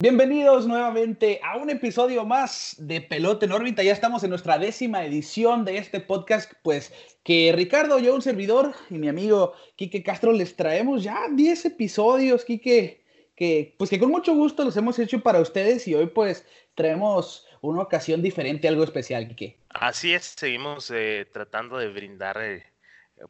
Bienvenidos nuevamente a un episodio más de Pelota en órbita. Ya estamos en nuestra décima edición de este podcast, pues que Ricardo, yo un servidor y mi amigo Quique Castro les traemos ya 10 episodios, Quique, que pues que con mucho gusto los hemos hecho para ustedes y hoy pues traemos una ocasión diferente, algo especial, Quique. Así es, seguimos eh, tratando de brindar eh,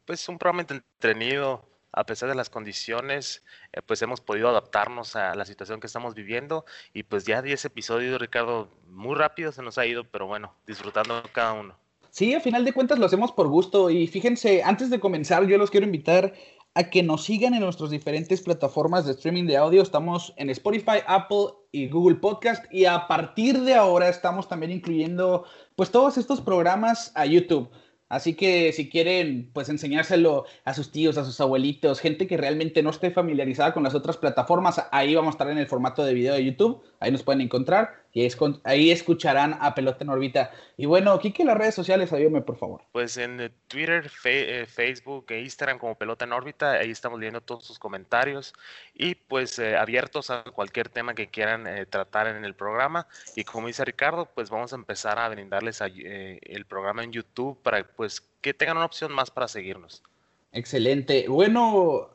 pues un programa entretenido, a pesar de las condiciones, eh, pues hemos podido adaptarnos a la situación que estamos viviendo y pues ya 10 episodios, Ricardo, muy rápido se nos ha ido, pero bueno, disfrutando cada uno. Sí, a final de cuentas lo hacemos por gusto y fíjense, antes de comenzar yo los quiero invitar a que nos sigan en nuestras diferentes plataformas de streaming de audio. Estamos en Spotify, Apple y Google Podcast y a partir de ahora estamos también incluyendo pues todos estos programas a YouTube. Así que si quieren, pues enseñárselo a sus tíos, a sus abuelitos, gente que realmente no esté familiarizada con las otras plataformas, ahí vamos a estar en el formato de video de YouTube, ahí nos pueden encontrar y ahí escucharán a Pelota en órbita. Y bueno, Kike, las redes sociales, ayúdame por favor. Pues en eh, Twitter, eh, Facebook e Instagram como Pelota en órbita, ahí estamos leyendo todos sus comentarios y pues eh, abiertos a cualquier tema que quieran tratar en el programa. Y como dice Ricardo, pues vamos a empezar a brindarles el programa en YouTube para pues que tengan una opción más para seguirnos. Excelente. Bueno,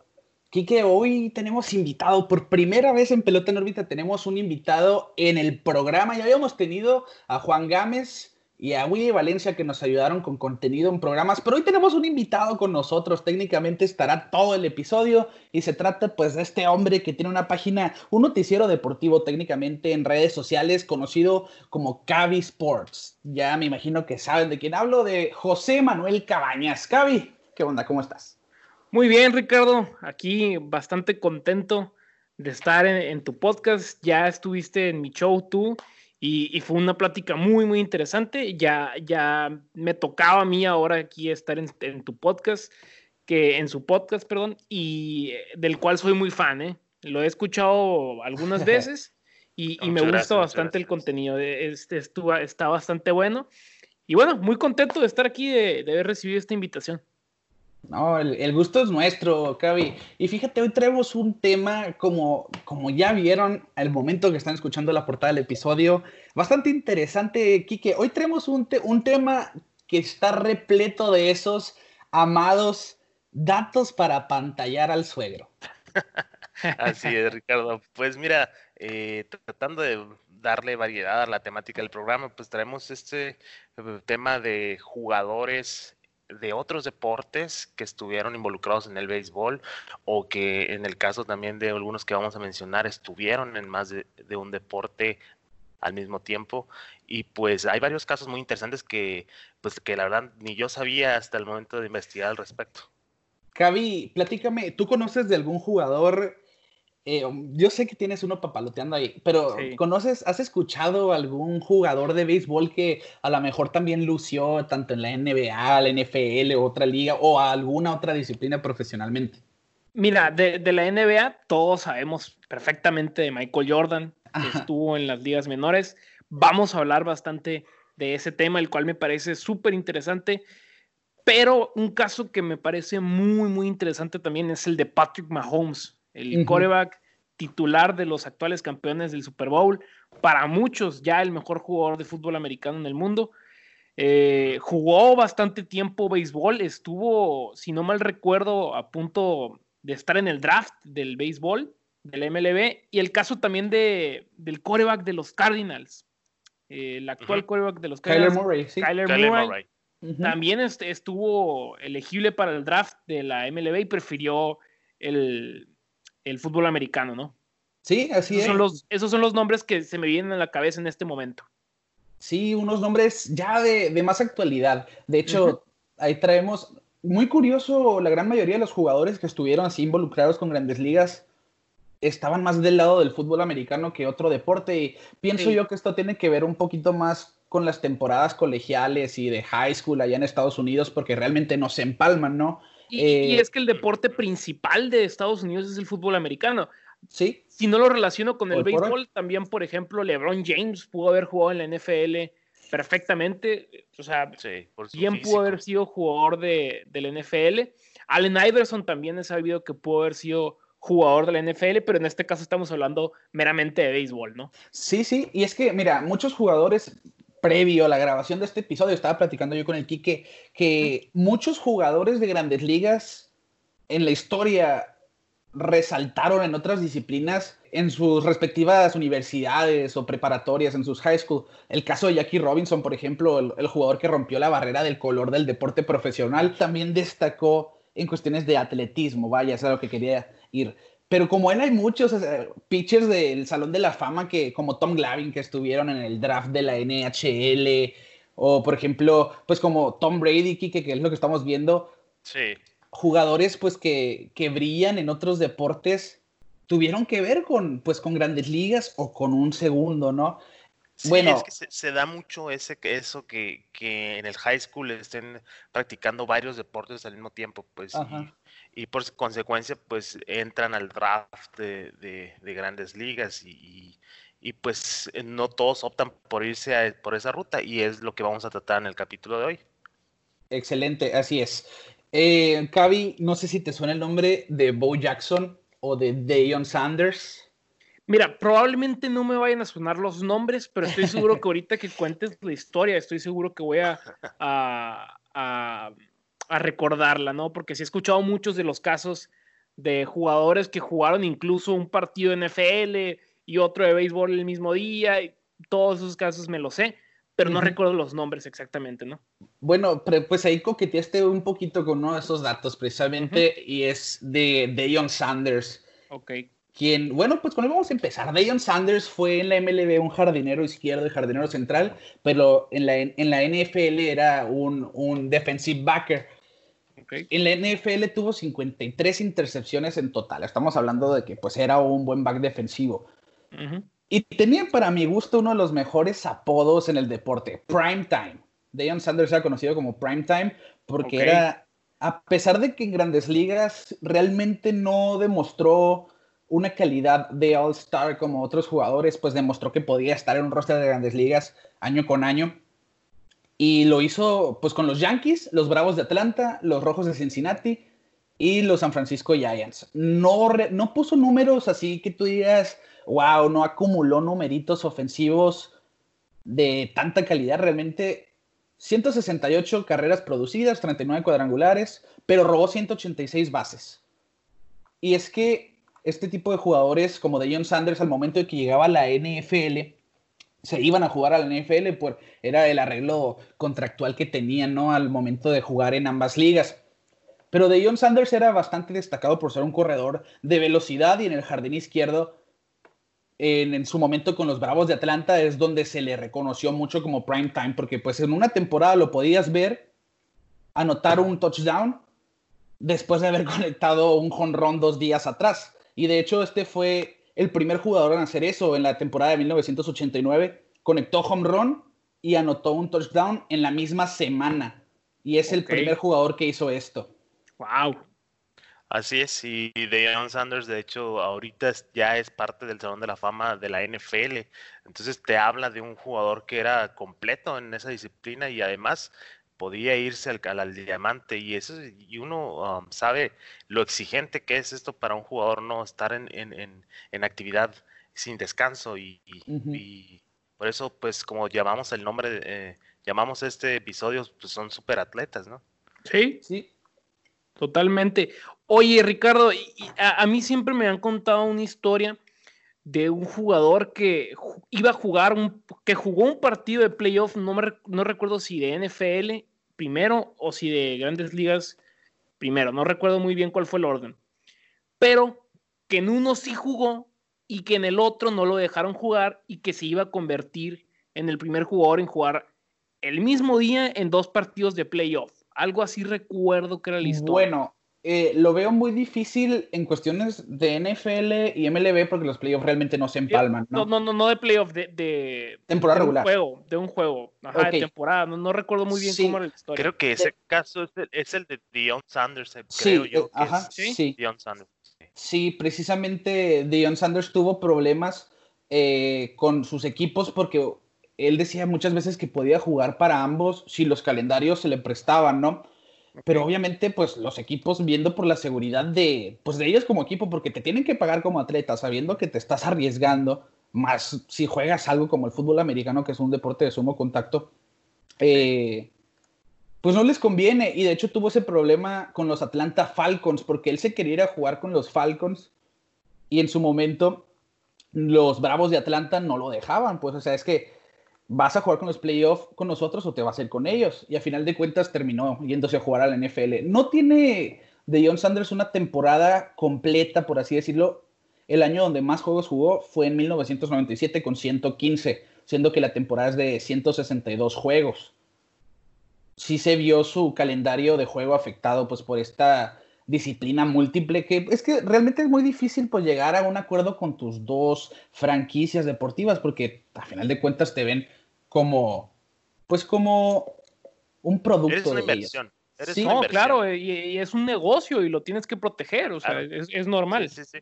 Quique, hoy tenemos invitado, por primera vez en Pelota en órbita tenemos un invitado en el programa. Ya habíamos tenido a Juan Gámez y a Willy Valencia que nos ayudaron con contenido en programas, pero hoy tenemos un invitado con nosotros. Técnicamente estará todo el episodio y se trata pues de este hombre que tiene una página, un noticiero deportivo técnicamente en redes sociales conocido como Cavi Sports. Ya me imagino que saben de quién hablo, de José Manuel Cabañas. Cavi, ¿qué onda? ¿Cómo estás? Muy bien, Ricardo. Aquí bastante contento de estar en, tu podcast. Ya estuviste en mi show tú y, fue una plática muy, muy interesante. Ya, ya me tocaba a mí ahora aquí estar en, tu podcast, que en su podcast, perdón, y eh, del cual soy muy fan. ¿eh? Lo he escuchado algunas veces y, me gusta bastante el contenido. Este, está bastante bueno. Y bueno, muy contento de estar aquí, de haber recibido esta invitación. No, el, gusto es nuestro, Cavi. Y fíjate, hoy traemos un tema, como, como ya vieron al momento que están escuchando la portada del episodio, bastante interesante, Quique. Hoy traemos un, un tema que está repleto de esos amados datos para pantallar al suegro. Así es, Ricardo. Pues mira, eh, tratando de darle variedad a la temática del programa, pues traemos este eh, tema de jugadores de otros deportes que estuvieron involucrados en el béisbol o que en el caso también de algunos que vamos a mencionar estuvieron en más de, un deporte al mismo tiempo y pues hay varios casos muy interesantes que pues que la verdad ni yo sabía hasta el momento de investigar al respecto. Cavi, platícame, ¿tú conoces de algún jugador eh, yo sé que tienes uno papaloteando ahí, pero ¿conoces, has escuchado algún jugador de béisbol que a lo mejor también lució tanto en la NBA, la NFL, otra liga o alguna otra disciplina profesionalmente? Mira, de, la NBA todos sabemos perfectamente de Michael Jordan, que estuvo en las ligas menores. Vamos a hablar bastante de ese tema, el cual me parece súper interesante. Pero un caso que me parece muy, muy interesante también es el de Patrick Mahomes el coreback titular de los actuales campeones del Super Bowl, para muchos ya el mejor jugador de fútbol americano en el mundo. Eh, jugó bastante tiempo béisbol, estuvo, si no mal recuerdo, a punto de estar en el draft del béisbol, del MLB, y el caso también de, del coreback de los Cardinals, eh, el actual coreback de los Cardinals, Kyler Murray, Kyler Murray, también estuvo elegible para el draft de la MLB y prefirió el, el fútbol americano, ¿no? Sí, así esos es. Son los, esos son los nombres que se me vienen a la cabeza en este momento. Sí, unos nombres ya de, más actualidad. De hecho, ahí traemos, muy curioso, la gran mayoría de los jugadores que estuvieron así involucrados con grandes ligas estaban más del lado del fútbol americano que otro deporte. Y pienso yo que esto tiene que ver un poquito más con las temporadas colegiales y de high school allá en Estados Unidos, porque realmente no se empalman, ¿no? Y, eh, es que el deporte principal de Estados Unidos es el fútbol americano. Sí. Si no lo relaciono con el béisbol, también, por ejemplo, LeBron James pudo haber jugado en la NFL perfectamente. O sea, bien pudo haber sido jugador de, la NFL. Allen Iverson también he sabido que pudo haber sido jugador de la NFL, pero en este caso estamos hablando meramente de béisbol, ¿no? Sí, sí, y es que, mira, muchos jugadores, previo a la grabación de este episodio, estaba platicando yo con el Quique, que muchos jugadores de grandes ligas en la historia resaltaron en otras disciplinas en sus respectivas universidades o preparatorias, en sus high school. El caso de Jackie Robinson, por ejemplo, el, jugador que rompió la barrera del color del deporte profesional, también destacó en cuestiones de atletismo, vaya, es a lo que quería ir. Pero como él hay muchos pitchers del Salón de la Fama que, como Tom Glavine, que estuvieron en el draft de la NHL, o por ejemplo, pues como Tom Brady, que, que es lo que estamos viendo. Sí jugadores pues que, que, brillan en otros deportes tuvieron que ver con pues con grandes ligas o con un segundo, ¿no? bueno, es que se, da mucho ese, eso que, que, en el high school estén practicando varios deportes al mismo tiempo, pues, y, y, por consecuencia, pues entran al draft de, de, grandes ligas y, y, pues no todos optan por irse a, por esa ruta y es lo que vamos a tratar en el capítulo de hoy. Excelente, así es. Eh, Cavi, no sé si te suena el nombre de Bo Jackson o de Deion Sanders. Mira, probablemente no me vayan a sonar los nombres, pero estoy seguro que ahorita que cuentes la historia, estoy seguro que voy a, a, recordarla, ¿no? Porque sí he escuchado muchos de los casos de jugadores que jugaron incluso un partido de NFL y otro de béisbol el mismo día, y todos esos casos me los sé pero no recuerdo los nombres exactamente, ¿no? Bueno, pues ahí coqueteaste un poquito con uno de esos datos precisamente y es de Deion Sanders. Ok. Quien, bueno, pues con él vamos a empezar. Deion Sanders fue en la MLB un jardinero izquierdo y jardinero central, pero en la, en la NFL era un, un defensive backer. Okay. En la NFL tuvo 53 intercepciones en total. Estamos hablando de que pues era un buen back defensivo. Y tenía para mi gusto uno de los mejores apodos en el deporte, Prime Time. Deion Sanders era conocido como Prime Time porque era, a pesar de que en grandes ligas realmente no demostró una calidad de All-Star como otros jugadores, pues demostró que podía estar en un roster de grandes ligas año con año. Y lo hizo pues con los Yankees, los Bravos de Atlanta, los Rojos de Cincinnati y los San Francisco Giants. No, no puso números así que tú digas, wow, no acumuló numeritos ofensivos de tanta calidad. Realmente 168 carreras producidas, 39 cuadrangulares, pero robó 186 bases. Y es que este tipo de jugadores como de John Sanders al momento de que llegaba a la NFL, se iban a jugar a la NFL, por, era el arreglo contractual que tenían ¿no? al momento de jugar en ambas ligas. Pero de Sanders era bastante destacado por ser un corredor de velocidad y en el jardín izquierdo en, su momento con los Bravos de Atlanta es donde se le reconoció mucho como prime time, porque pues en una temporada lo podías ver anotar un touchdown después de haber conectado un jonrón dos días atrás. Y de hecho este fue el primer jugador en hacer eso en la temporada de 1989. Conectó home run y anotó un touchdown en la misma semana. Y es el primer jugador que hizo esto. ¡Wow! Así es, y Deion Sanders, de hecho, ahorita ya es parte del Salón de la Fama de la NFL. Entonces te habla de un jugador que era completo en esa disciplina y además podía irse al, diamante. Y eso y uno um, sabe lo exigente que es esto para un jugador, no estar en, en, en, actividad sin descanso. Y, y, por eso, pues, como llamamos el nombre, eh, llamamos este episodio, pues son super atletas, ¿no? Sí, sí. Totalmente. Oye, Ricardo, a, mí siempre me han contado una historia de un jugador que iba a jugar, un, que jugó un partido de playoff, no, no recuerdo si de NFL primero o si de grandes ligas primero, no recuerdo muy bien cuál fue el orden, pero que en uno sí jugó y que en el otro no lo dejaron jugar y que se iba a convertir en el primer jugador en jugar el mismo día en dos partidos de playoff. Algo así recuerdo que era la historia. Bueno, eh, lo veo muy difícil en cuestiones de NFL y MLB porque los playoffs realmente no se empalman, ¿no? No, no, no, de playoff, de, temporada de regular. Un juego, de un juego, ajá, de temporada. No, recuerdo muy bien cómo era la historia. Creo que ese caso es el, de Dion Sanders, eh, creo yo. Eh, ajá, sí. Dion Sanders. Sí, precisamente Dion Sanders tuvo problemas con sus equipos porque él decía muchas veces que podía jugar para ambos si los calendarios se le prestaban, ¿no? Pero obviamente, pues los equipos viendo por la seguridad de, pues de ellos como equipo, porque te tienen que pagar como atleta, sabiendo que te estás arriesgando, más si juegas algo como el fútbol americano, que es un deporte de sumo contacto, eh, pues no les conviene. Y de hecho tuvo ese problema con los Atlanta Falcons, porque él se quería ir a jugar con los Falcons y en su momento los Bravos de Atlanta no lo dejaban. Pues, o sea, es que vas a jugar con los playoffs con nosotros o te vas a ir con ellos. Y a final de cuentas terminó yéndose a jugar a la NFL. No tiene de John Sanders una temporada completa, por así decirlo. El año donde más juegos jugó fue en 1997 con 115, siendo que la temporada es de 162 juegos. Sí se vio su calendario de juego afectado pues por esta disciplina múltiple que es que realmente es muy difícil pues llegar a un acuerdo con tus dos franquicias deportivas porque a final de cuentas te ven como pues como un producto Eres una inversión. sí, no, claro, y, es un negocio y lo tienes que proteger, o sea, es, es, normal. Sí, sí,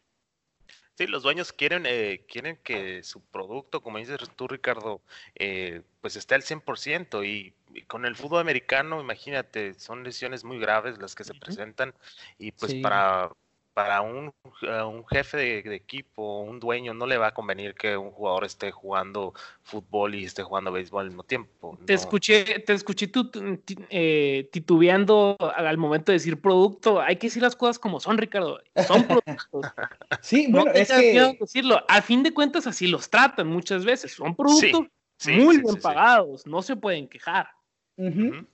Sí, los dueños quieren, eh, quieren que su producto, como dices tú, Ricardo, eh, pues esté al 100%. Y, y, con el fútbol americano, imagínate, son lesiones muy graves las que se presentan. Y pues para, para un, uh, un jefe de, de, equipo, un dueño, no le va a convenir que un jugador esté jugando fútbol y esté jugando béisbol al mismo tiempo. Te escuché, te escuché tú eh, titubeando al momento de decir producto. Hay que decir las cosas como son, Ricardo. Son productos. sí, bueno, no es que... decirlo. A fin de cuentas, así los tratan muchas veces. Son productos sí, sí, muy sí, bien pagados. No se pueden quejar. Uh -huh.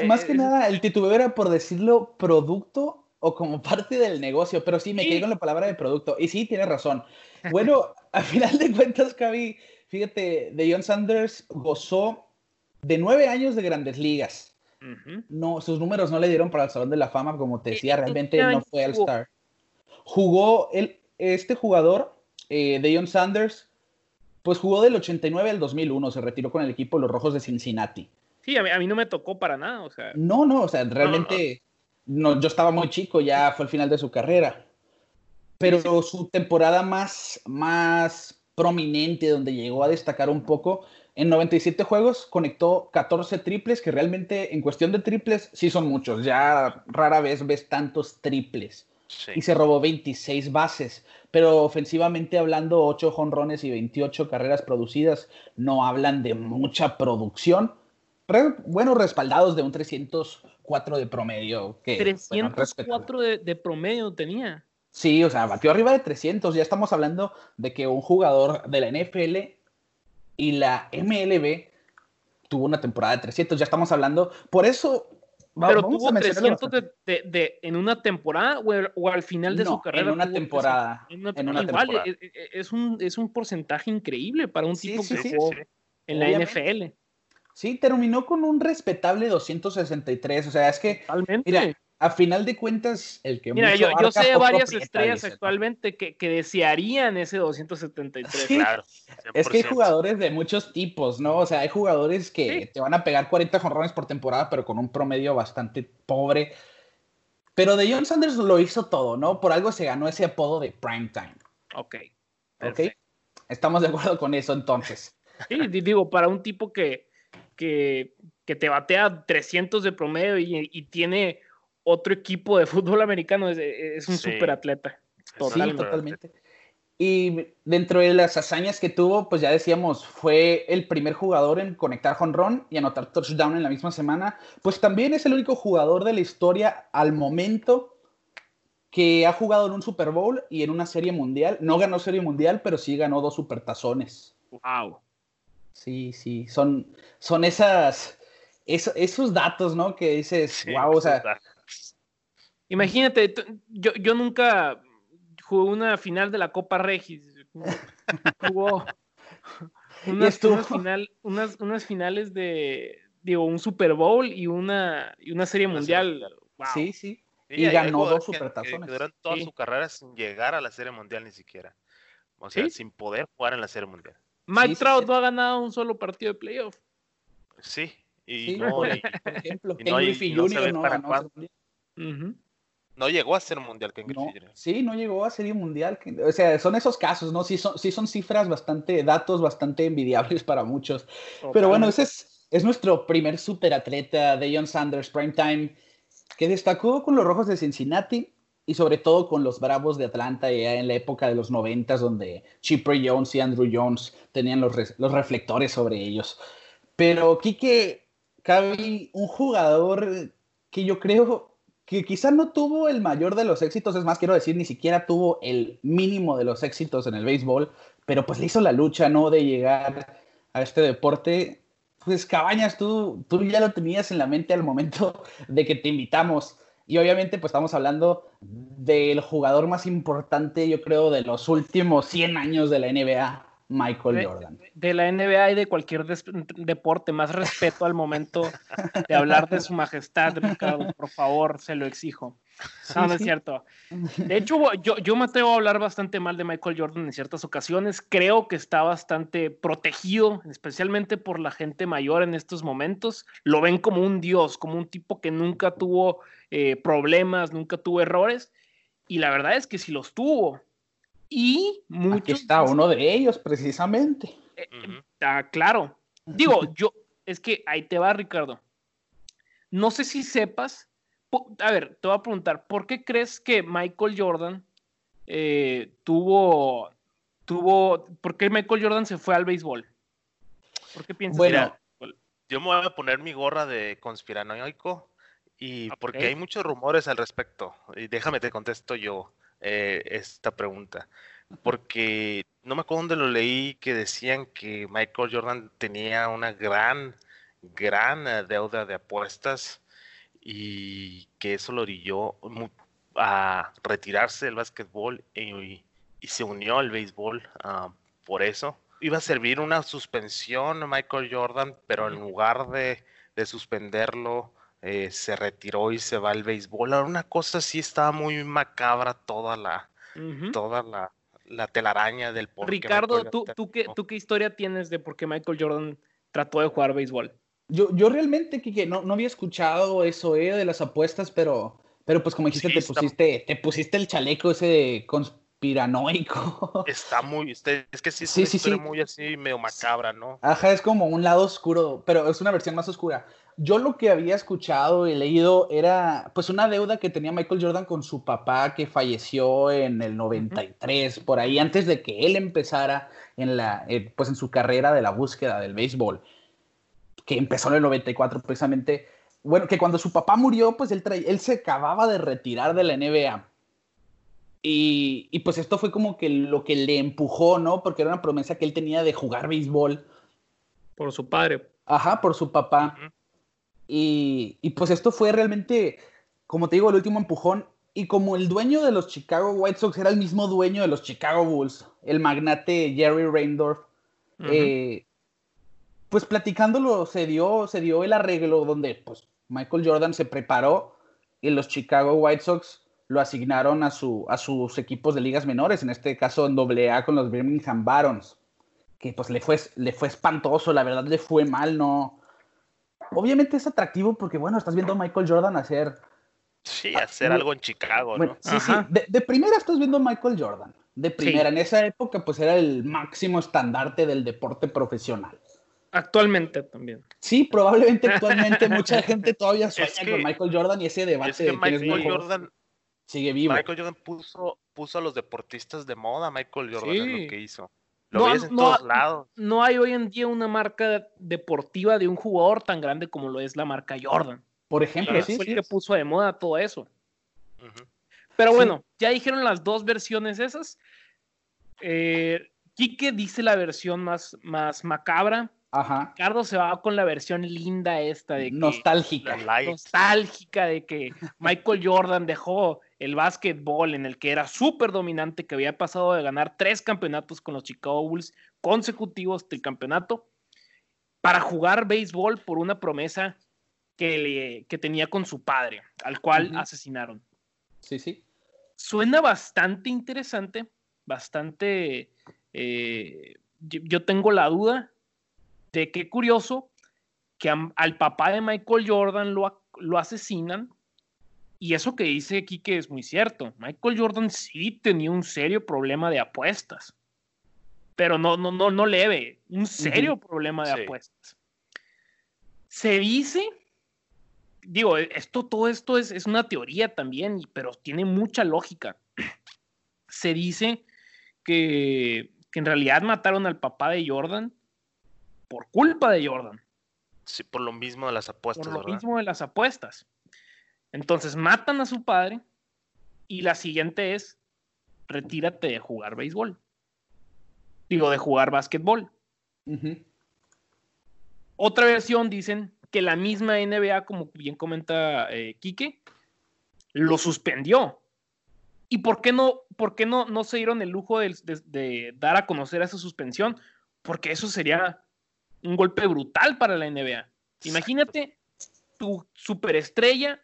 eh, más que nada, el titubeo era por decirlo producto o como parte del negocio, pero sí me sí. quedé con la palabra de producto. Y sí, tiene razón. Bueno, a final de cuentas, Cavi, fíjate, de John Sanders gozó de nueve años de grandes ligas. Uh -huh. No, sus números no le dieron para el Salón de la Fama, como te decía, realmente no fue al Star. Jugó el, este jugador, eh, de John Sanders, pues jugó del 89 al 2001, se retiró con el equipo de los Rojos de Cincinnati. Sí, a mí, a mí no me tocó para nada, o sea. No, no, o sea, realmente no, yo estaba muy chico, ya fue el final de su carrera. Pero su temporada más, más prominente, donde llegó a destacar un poco, en 97 juegos conectó 14 triples, que realmente en cuestión de triples sí son muchos. Ya rara vez ves tantos triples. Sí. Y se robó 26 bases. Pero ofensivamente hablando, 8 jonrones y 28 carreras producidas no hablan de mucha producción. Re, bueno, respaldados de un 304 de promedio. Que, 304 bueno, de, de, promedio tenía. Sí, o sea, batió arriba de 300. Ya estamos hablando de que un jugador de la NFL y la MLB tuvo una temporada de 300. Ya estamos hablando. Por eso. Pero tuvo 300 de, de, de, en una temporada o, al final de no, su carrera. En una temporada. En una, en una igual, temporada. Es, es, un, es un porcentaje increíble para un sí, tipo sí, que sí, jugó en la Obviamente. NFL. Sí, terminó con un respetable 263. O sea, es que. Totalmente. Mira, a final de cuentas, el que. Mira, yo, yo, sé varias estrellas actualmente que, que, desearían ese 273. Sí, claro. 100%. Es que hay jugadores de muchos tipos, ¿no? O sea, hay jugadores que sí. te van a pegar 40 jonrones por temporada, pero con un promedio bastante pobre. Pero de John Sanders lo hizo todo, ¿no? Por algo se ganó ese apodo de prime time. Ok. Ok. Estamos de acuerdo con eso entonces. Sí, digo, para un tipo que, que, que te batea 300 de promedio y, y tiene otro equipo de fútbol americano, es, es un sí. super atleta. Totalmente. Sí, totalmente. Y dentro de las hazañas que tuvo, pues ya decíamos, fue el primer jugador en conectar jonrón y anotar touchdown en la misma semana. Pues también es el único jugador de la historia al momento que ha jugado en un Super Bowl y en una serie mundial. No ganó serie mundial, pero sí ganó dos supertazones. Wow. Sí, sí, son, son esas, esos, esos datos, ¿no? Que dices, sí, wow, o sea. Imagínate, yo, yo nunca jugué una final de la Copa Regis. Jugó unas, unas, final, unas, unas, finales de, digo, un Super Bowl y una, y una serie mundial. Wow. Sí, sí. Y, y ganó dos supertazones. Que, que toda sí. su carrera sin llegar a la serie mundial ni siquiera. O sea, ¿Sí? sin poder jugar en la serie mundial. Mike sí, Trout no ha ganado un solo partido de playoff. Sí, y sí, no, por, ejemplo, y Ken no, Griffey no Jr. no ganó uh -huh. No llegó a ser mundial Ken no, Griffey Jr. Sí, no llegó a serie mundial. O sea, son esos casos, ¿no? Sí son, sí son cifras bastante, datos bastante envidiables para muchos. Pero bueno, ese es, es nuestro primer superatleta de John Sanders, Primetime. que destacó con los Rojos de Cincinnati y sobre todo con los Bravos de Atlanta ya en la época de los noventas donde Chipper Jones y Andrew Jones tenían los, los reflectores sobre ellos. Pero Kike, cabe un jugador que yo creo que quizá no tuvo el mayor de los éxitos, es más, quiero decir, ni siquiera tuvo el mínimo de los éxitos en el béisbol, pero pues le hizo la lucha, ¿no? De llegar a este deporte. Pues Cabañas, tú, tú ya lo tenías en la mente al momento de que te invitamos. Y obviamente, pues estamos hablando del jugador más importante, yo creo, de los últimos 100 años de la NBA, Michael Jordan. De la NBA y de cualquier deporte, más respeto al momento de hablar de su majestad, Ricardo, por favor, se lo exijo. No, no es cierto. De hecho, yo, yo me atrevo a hablar bastante mal de Michael Jordan en ciertas ocasiones. Creo que está bastante protegido, especialmente por la gente mayor en estos momentos. Lo ven como un dios, como un tipo que nunca tuvo eh, problemas, nunca tuvo errores. Y la verdad es que si los tuvo. Y muchos. Aquí está uno de ellos, precisamente. Está eh, claro. Digo, yo, es que ahí te va, Ricardo. No sé si sepas. A ver, te voy a preguntar, ¿por qué crees que Michael Jordan eh, tuvo, tuvo, ¿por qué Michael Jordan se fue al béisbol? ¿Por qué piensas? Bueno, yo me voy a poner mi gorra de conspiranoico y porque hay muchos rumores al respecto. Y déjame te contesto yo eh, esta pregunta. Porque no me acuerdo dónde lo leí que decían que Michael Jordan tenía una gran, gran eh, deuda de apuestas y que eso lo orilló a retirarse del básquetbol y, se unió al béisbol ah, por eso. Iba a servir una suspensión Michael Jordan, pero en lugar de, de suspenderlo, eh, se retiró y se va al béisbol. una cosa sí estaba muy macabra toda la, toda la, telaraña del por Ricardo, ¿tú, tú, qué, ¿tú qué historia tienes de por qué Michael Jordan trató de jugar béisbol? Yo, yo realmente, Kike, no, no había escuchado eso eh, de las apuestas, pero, pero pues como dijiste, te, pusiste, te pusiste el chaleco ese de conspiranoico. Está muy, este, es que sí es sí, muy así, medio macabra, ¿no? Ajá, es como un lado oscuro, pero es una versión más oscura. Yo lo que había escuchado y leído era pues una deuda que tenía Michael Jordan con su papá que falleció en el 93, por ahí antes de que él empezara en la eh, pues en su carrera de la búsqueda del béisbol, que empezó en el 94 precisamente. Bueno, que cuando su papá murió, pues él, él se acababa de retirar de la NBA. Y, y, pues esto fue como que lo que le empujó, ¿no? Porque era una promesa que él tenía de jugar béisbol. Por su padre. Ajá, por su papá. Y, pues esto fue realmente, como te digo, el último empujón. Y como el dueño de los Chicago White Sox era el mismo dueño de los Chicago Bulls, el magnate Jerry Reindorf, eh, pues platicándolo se dio, se dio el arreglo donde pues, Michael Jordan se preparó y los Chicago White Sox lo asignaron a, su, a sus equipos de ligas menores, en este caso en AA con los Birmingham Barons, que pues le fue, le fue espantoso, la verdad le fue mal, no, obviamente es atractivo porque, bueno, estás viendo a Michael Jordan hacer... Sí, hacer algo en Chicago, ¿no? Sí, sí, de, primera estás viendo a Michael Jordan. De primera, en esa época, pues era el máximo estandarte del deporte profesional. Actualmente también. Sí, probablemente actualmente mucha gente todavía sueña con Michael Jordan y ese debate es que Michael Jordan sigue vivo. Michael Jordan puso, puso a los deportistas de moda, Michael Jordan es lo que hizo. Lo no, en todos lados. No hay hoy en día una marca deportiva de un jugador tan grande como lo es la marca Jordan. Por ejemplo, sí, fue el que puso de moda todo eso. Pero bueno, ya dijeron las dos versiones esas. Eh, Quique dice la versión más, más macabra. Ajá. Ricardo se va con la versión linda esta de nostálgica. nostálgica de que Michael Jordan dejó el básquetbol en el que era súper dominante, que había pasado de ganar tres campeonatos con los Chicago Bulls consecutivos del campeonato, para jugar béisbol por una promesa que, le, tenía con su padre, al cual asesinaron. Sí, sí. Suena bastante interesante, bastante... Eh, yo tengo la duda de qué curioso que al papá de Michael Jordan lo, lo asesinan y eso que dice que es muy cierto. Michael Jordan sí tenía un serio problema de apuestas. Pero no, no, no, no leve, un serio problema de apuestas. Se dice, digo, esto, todo esto es, es una teoría también, pero tiene mucha lógica. Se dice que, que en realidad mataron al papá de Jordan por culpa de Jordan. Sí, por lo mismo de las apuestas. Por lo mismo de las apuestas. Entonces matan a su padre y la siguiente es, retírate de jugar béisbol. Digo, de jugar básquetbol. Otra versión dicen que la misma NBA, como bien comenta eh, Quique, lo suspendió. ¿Y por qué no, por qué no, no se dieron el lujo de, dar a conocer esa suspensión? Porque eso sería un golpe brutal para la NBA. Imagínate, tu superestrella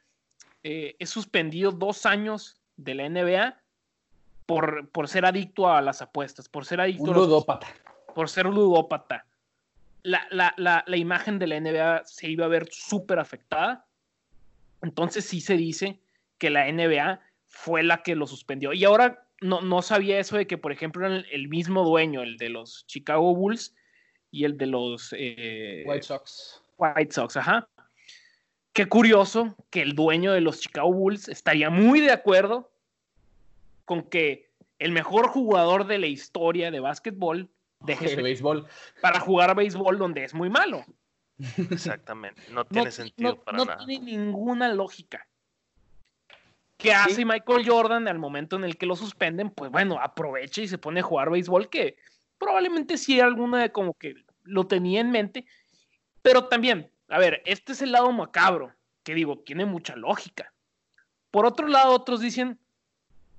eh, es suspendido dos años de la NBA por, por, ser adicto a las apuestas, por ser adicto un ludópata. por ser ludópata. La, la, la, la, imagen de la NBA se iba a ver súper afectada. Entonces sí se dice que la NBA fue la que lo suspendió. Y ahora no, no sabía eso de que, por ejemplo, era el mismo dueño, el de los Chicago Bulls y el de los eh, White Sox. White Sox, ajá. Qué curioso que el dueño de los Chicago Bulls estaría muy de acuerdo con que el mejor jugador de la historia de básquetbol deje el béisbol para jugar a béisbol donde es muy malo. Exactamente, no tiene sentido para nada. No tiene ninguna lógica. ¿Qué hace Michael Jordan al momento en el que lo suspenden? Pues bueno, aprovecha y se pone a jugar béisbol, que probablemente sí alguna de como que lo tenía en mente, pero también, a ver, este es el lado macabro, que digo, tiene mucha lógica. Por otro lado, otros dicen,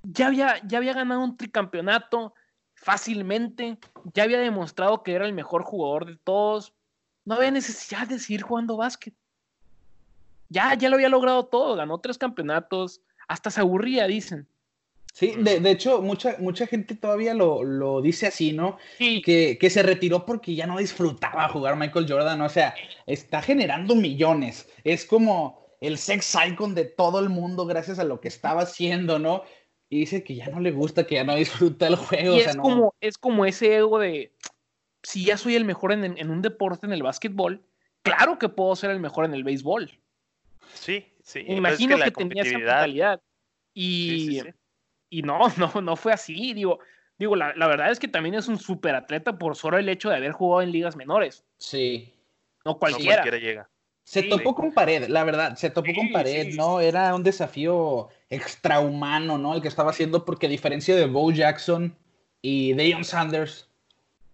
ya había, ya había ganado un tricampeonato fácilmente, ya había demostrado que era el mejor jugador de todos, no había necesidad de seguir jugando básquet. Ya, ya lo había logrado todo, ganó tres campeonatos, hasta se aburría, dicen. Sí, de, de, hecho, mucha, mucha gente todavía lo, lo dice así, ¿no? Sí. Que, que, se retiró porque ya no disfrutaba jugar Michael Jordan, o sea, está generando millones. Es como el sex icon de todo el mundo gracias a lo que estaba haciendo, ¿no? Y dice que ya no le gusta, que ya no disfruta el juego. Y o sea, es, no... como, es como ese ego de, si ya soy el mejor en, en un deporte, en el básquetbol, claro que puedo ser el mejor en el béisbol. Sí, sí. Me imagino es que, que tenía esa mentalidad. Y... Sí, sí, sí y no, no, no fue así. Digo, digo la, la verdad es que también es un super atleta por solo el hecho de haber jugado en ligas menores. Sí. No cualquiera. No cualquiera llega. Se sí, topó con pared, la verdad, se topó sí, con pared, sí, ¿no? Era un desafío extrahumano, ¿no? El que estaba haciendo, porque a diferencia de Bo Jackson y Deion Sanders,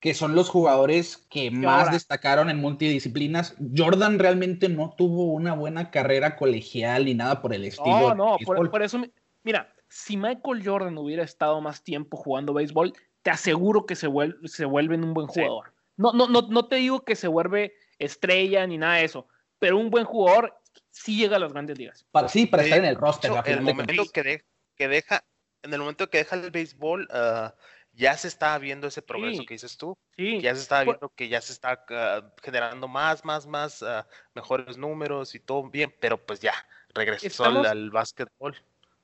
que son los jugadores que más ahora? destacaron en multidisciplinas, Jordan realmente no tuvo una buena carrera colegial ni nada por el estilo. No, no, por, por, eso, mira, si Michael Jordan hubiera estado más tiempo jugando béisbol, te aseguro que se vuelve, se vuelve un buen jugador. Sí. No, no, no, no te digo que se vuelve estrella ni nada de eso, pero un buen jugador sí llega a las grandes ligas. Para, sí, para estar en el roster. En el momento que, de, que, deja, en el momento que deja el béisbol, uh, ya se está viendo ese progreso sí. que dices tú. Sí. Ya se está viendo que ya se está uh, generando más, más, más uh, mejores números y todo bien, pero pues ya regresó Estamos... al, al básquetbol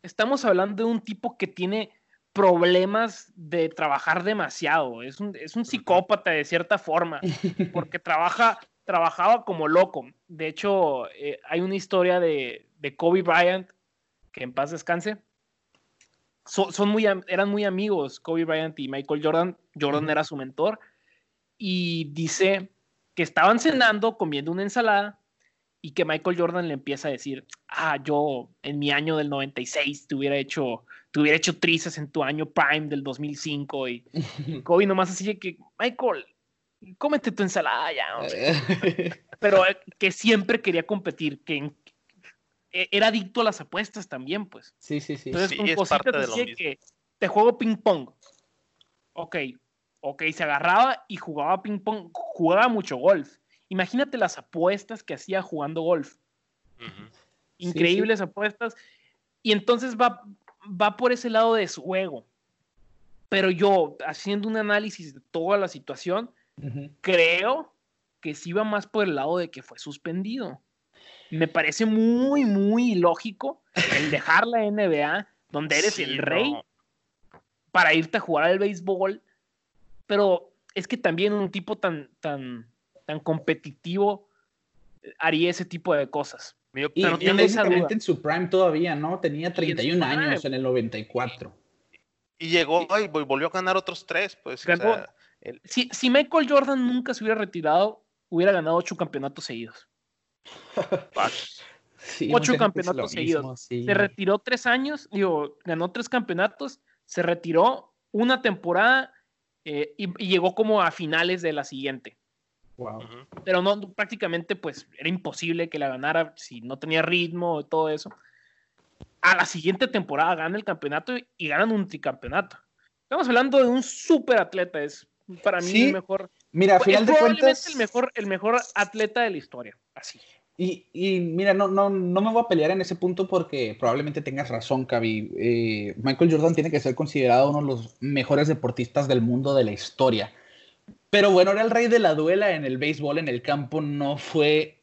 estamos hablando de un tipo que tiene problemas de trabajar demasiado. Es un, es un psicópata de cierta forma, porque trabaja, trabajaba como loco. De hecho, eh, hay una historia de, de, Kobe Bryant, que en paz descanse. So, son muy, eran muy amigos, Kobe Bryant y Michael Jordan. Jordan uh -huh. era su mentor. Y dice que estaban cenando, comiendo una ensalada, y que Michael Jordan le empieza a decir, ah, yo en mi año del 96 te hubiera hecho, te hubiera hecho trizas en tu año prime del 2005 y, Kobe nomás así de que, Michael, cómete tu ensalada ya. Pero eh, que siempre quería competir, que e, era adicto a las apuestas también, pues. Sí, sí, sí. Entonces, sí, con cositas parte de decía lo que te juego ping pong. Ok, ok, se agarraba y jugaba ping pong, jugaba mucho golf Imagínate las apuestas que hacía jugando golf. Uh -huh. Increíbles sí, sí. apuestas. Y entonces va, va por ese lado de su juego. Pero yo, haciendo un análisis de toda la situación, uh -huh. creo que sí va más por el lado de que fue suspendido. Me parece muy, muy lógico el dejar la NBA, donde eres sí, el rey, no. para irte a jugar al béisbol. Pero es que también un tipo tan, tan, tan competitivo haría ese tipo de cosas. y, técnicamente en su prime todavía, ¿no? Tenía 31 años en el 94. Y llegó y volvió a ganar otros tres, pues. si, si, Michael Jordan nunca se hubiera retirado, hubiera ganado ocho campeonatos seguidos. ocho campeonatos seguidos. Se retiró tres años, digo, ganó tres campeonatos, se retiró una temporada eh, y, llegó como a finales de la siguiente. Pero no, prácticamente, pues era imposible que la ganara si no tenía ritmo y todo eso. A la siguiente temporada gana el campeonato y, ganan un tricampeonato. Estamos hablando de un super atleta, es para mí el mejor. Mira, a final de cuentas. el mejor, el mejor atleta de la historia. Así. Y, y, mira, no, no, no me voy a pelear en ese punto porque probablemente tengas razón, Cavi. Eh, Michael Jordan tiene que ser considerado uno de los mejores deportistas del mundo de la historia. Pero bueno, era el rey de la duela en el béisbol, en el campo no fue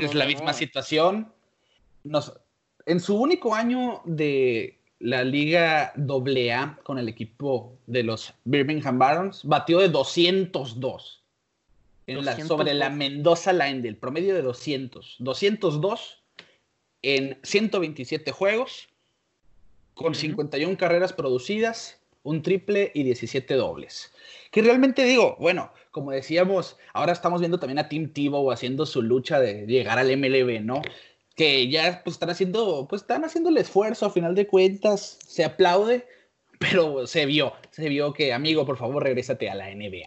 es la misma situación. Nos, en su único año de la Liga AA con el equipo de los Birmingham Barons, batió de 202 sobre la Mendoza Line del promedio de 200. 202 en 127 juegos, con 51 carreras producidas, un triple y 17 dobles. Que realmente digo, bueno, como decíamos, ahora estamos viendo también a Tim Tebow haciendo su lucha de llegar al MLB, ¿no? Que ya pues están haciendo, pues están haciendo el esfuerzo, a final de cuentas, se aplaude, pero se vio, se vio que, amigo, por favor, regrésate a la NBA.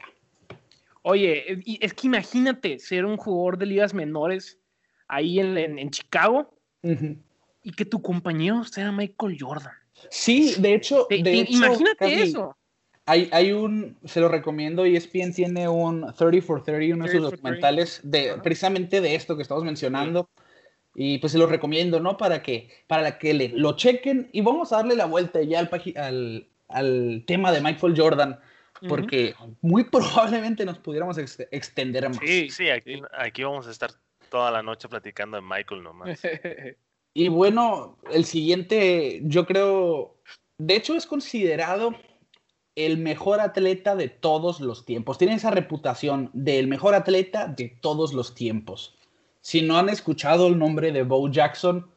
Oye, es que imagínate ser un jugador de ligas menores ahí en, Chicago y que tu compañero sea Michael Jordan. Sí, de hecho, imagínate eso. Hay, hay, un, se lo recomiendo, ESPN tiene un 30 for 30, uno de sus documentales de, precisamente de esto que estamos mencionando. Y pues se lo recomiendo, ¿no? Para que, para que le, lo chequen y vamos a darle la vuelta ya al, al, al tema de Michael Jordan porque muy probablemente nos pudiéramos extender más. Sí, sí, aquí, aquí vamos a estar toda la noche platicando de Michael nomás. y bueno, el siguiente, yo creo, de hecho es considerado el mejor atleta de todos los tiempos. Tiene esa reputación del mejor atleta de todos los tiempos. Si no han escuchado el nombre de Bo Jackson,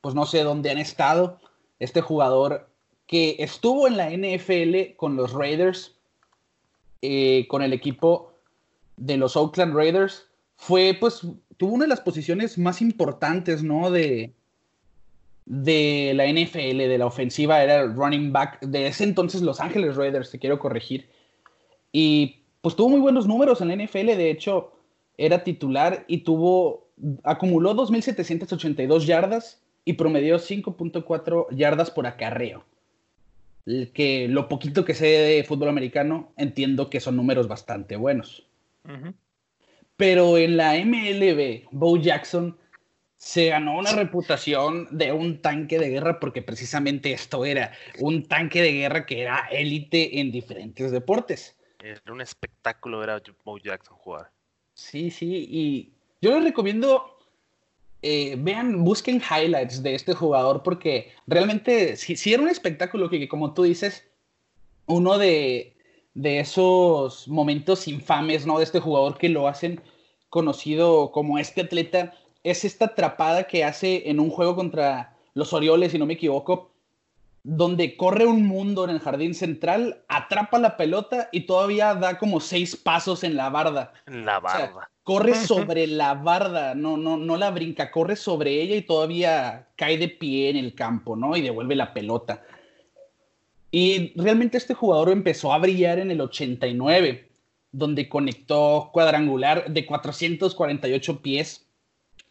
pues no sé dónde han estado. Este jugador que estuvo en la NFL con los Raiders, eh, con el equipo de los Oakland Raiders, fue pues, tuvo una de las posiciones más importantes, ¿no? De, de la NFL, de la ofensiva, era el running back de ese entonces Los Ángeles Raiders, te quiero corregir. Y pues tuvo muy buenos números en la NFL, de hecho era titular y tuvo, acumuló 2.782 yardas y promedió 5.4 yardas por acarreo que lo poquito que sé de fútbol americano, entiendo que son números bastante buenos. Pero en la MLB, Bo Jackson se ganó una reputación de un tanque de guerra porque precisamente esto era un tanque de guerra que era élite en diferentes deportes. Era un espectáculo ver a Bo Jackson jugar. Sí, sí, y yo les recomiendo eh, vean, busquen highlights de este jugador porque realmente si, era un espectáculo que, como tú dices, uno de, esos momentos infames, ¿no? De este jugador que lo hacen conocido como este atleta, es esta atrapada que hace en un juego contra los Orioles, si no me equivoco, donde corre un mundo en el jardín central, atrapa la pelota y todavía da como seis pasos en la barda. La barda corre sobre la barda, no, no, no la brinca, corre sobre ella y todavía cae de pie en el campo, ¿no? Y devuelve la pelota. Y realmente este jugador empezó a brillar en el 89, donde conectó cuadrangular de 448 pies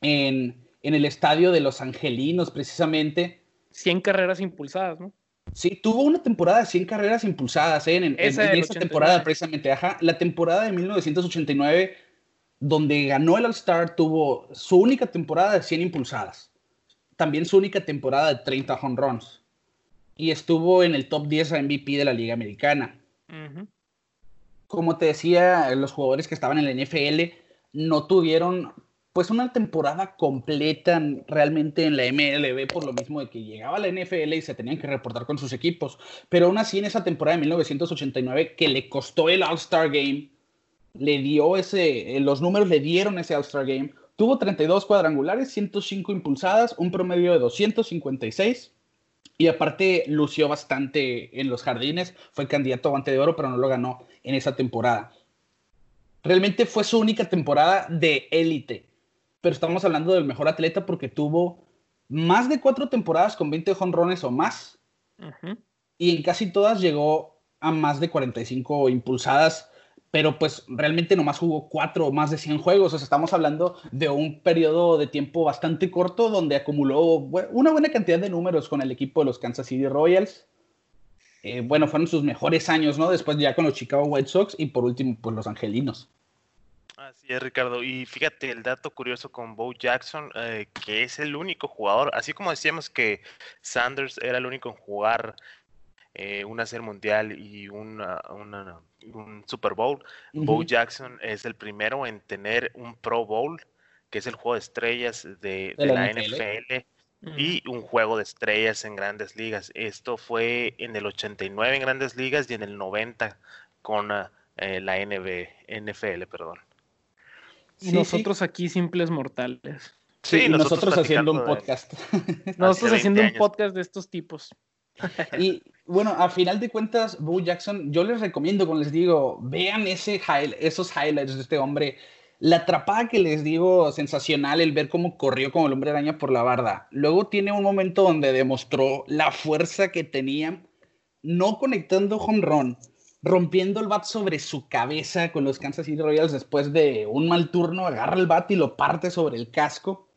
en, el estadio de Los Angelinos, precisamente. 100 carreras impulsadas, ¿no? Sí, tuvo una temporada de 100 carreras impulsadas ¿eh? en, esa temporada precisamente. Ajá, la temporada de 1989 donde ganó el All-Star, tuvo su única temporada de 100 impulsadas, también su única temporada de 30 home runs, y estuvo en el top 10 a MVP de la Liga Americana. Como te decía, los jugadores que estaban en la NFL no tuvieron pues una temporada completa realmente en la MLB por lo mismo de que llegaba la NFL y se tenían que reportar con sus equipos, pero aún así en esa temporada de 1989 que le costó el All-Star Game, le dio ese, eh, los números le dieron ese All-Star Game. Tuvo 32 cuadrangulares, 105 impulsadas, un promedio de 256. Y aparte lució bastante en los jardines. Fue candidato a guante de oro, pero no lo ganó en esa temporada. Realmente fue su única temporada de élite. Pero estamos hablando del mejor atleta porque tuvo más de cuatro temporadas con 20 jonrones o más. Y en casi todas llegó a más de 45 impulsadas pero pues realmente nomás jugó cuatro o más de 100 juegos. O sea, estamos hablando de un periodo de tiempo bastante corto donde acumuló una buena cantidad de números con el equipo de los Kansas City Royals. Eh, bueno, fueron sus mejores años, ¿no? Después ya con los Chicago White Sox y por último, pues los Angelinos. Así es, Ricardo. Y fíjate el dato curioso con Bo Jackson, eh, que es el único jugador, así como decíamos que Sanders era el único en jugar eh, una serie mundial y una, un Super Bowl. Bo Jackson es el primero en tener un Pro Bowl, que es el juego de estrellas de, la, NFL. Y un juego de estrellas en grandes ligas. Esto fue en el 89 en grandes ligas y en el 90 con eh, la NB, NFL. Perdón. Y nosotros aquí simples mortales. Sí, nosotros, haciendo un podcast. nosotros haciendo un podcast de estos tipos. y bueno, a final de cuentas, Bo Jackson, yo les recomiendo, como les digo, vean ese esos highlights de este hombre. La atrapada que les digo, sensacional, el ver cómo corrió como el hombre araña por la barda. Luego tiene un momento donde demostró la fuerza que tenía, no conectando home run, rompiendo el bat sobre su cabeza con los Kansas City Royals después de un mal turno, agarra el bat y lo parte sobre el casco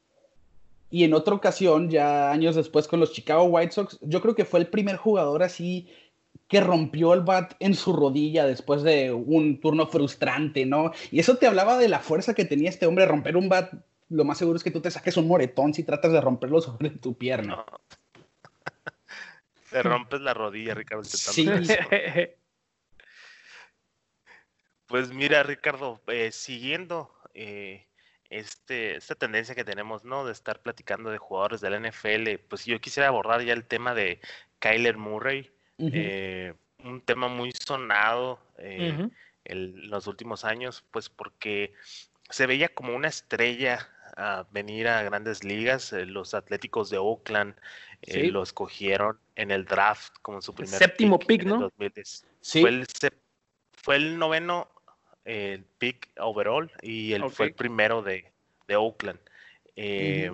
y en otra ocasión, ya años después con los Chicago White Sox, yo creo que fue el primer jugador así que rompió el bat en su rodilla después de un turno frustrante, ¿no? Y eso te hablaba de la fuerza que tenía este hombre, romper un bat, lo más seguro es que tú te saques un moretón si tratas de romperlo sobre tu pierna. Te rompes la rodilla, Ricardo. Sí. pues mira, Ricardo, eh, siguiendo eh, este, esta tendencia que tenemos, ¿no? De estar platicando de jugadores del NFL, pues yo quisiera abordar ya el tema de Kyler Murray, eh, un tema muy sonado eh, en los últimos años, pues porque se veía como una estrella a venir a grandes ligas. Eh, los Atléticos de Oakland lo escogieron en el draft como su primer séptimo pick, ¿no? Sí. Fue el, fue el noveno el pick overall y él fue el primero de, de Oakland. Eh,